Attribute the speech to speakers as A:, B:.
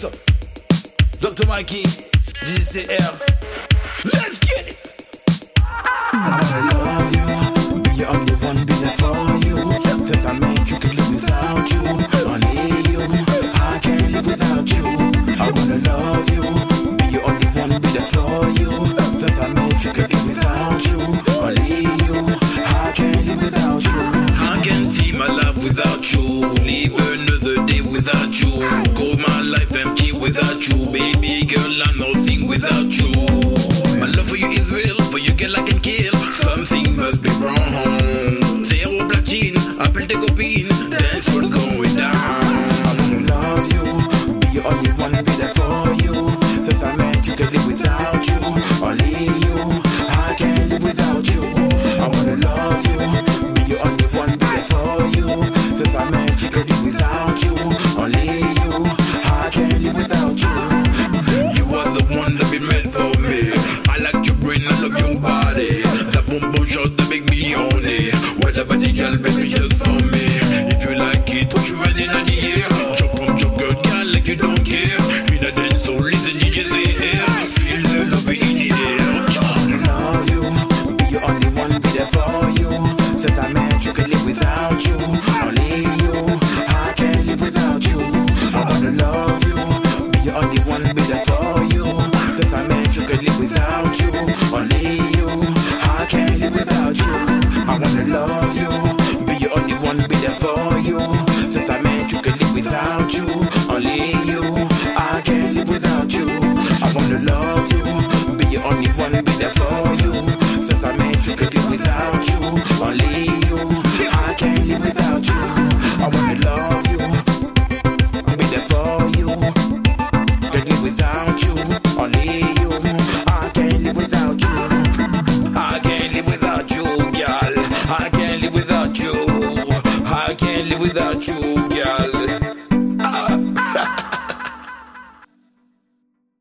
A: Dr. Mikey, DCR, let's get it.
B: I wanna love you, be your only one, be there for you. Since I met you, could live without you. Only you, I can't live without you. I wanna love you, be your only one, be there for you. Since I met you, could live without you. Only you, I can't live without you.
C: I can see my life without you. Live another day without you. Without you. Baby girl, I'm nothing without you. My love for you is real. For you, girl, I can kill. Something must be wrong. Zero platine, appelle tes copines.
B: Met you, could live without you. Only you, I can't live without you. I wanna love you, be your only one, be there for you. Since I met you, could live without you. Only you, I can't live without you.
C: I
B: wanna love you, be your only one, be there for you. Without you. Only you, I can't live without you. I can't live without you,
A: girl. I can't live without you. I can't live without you.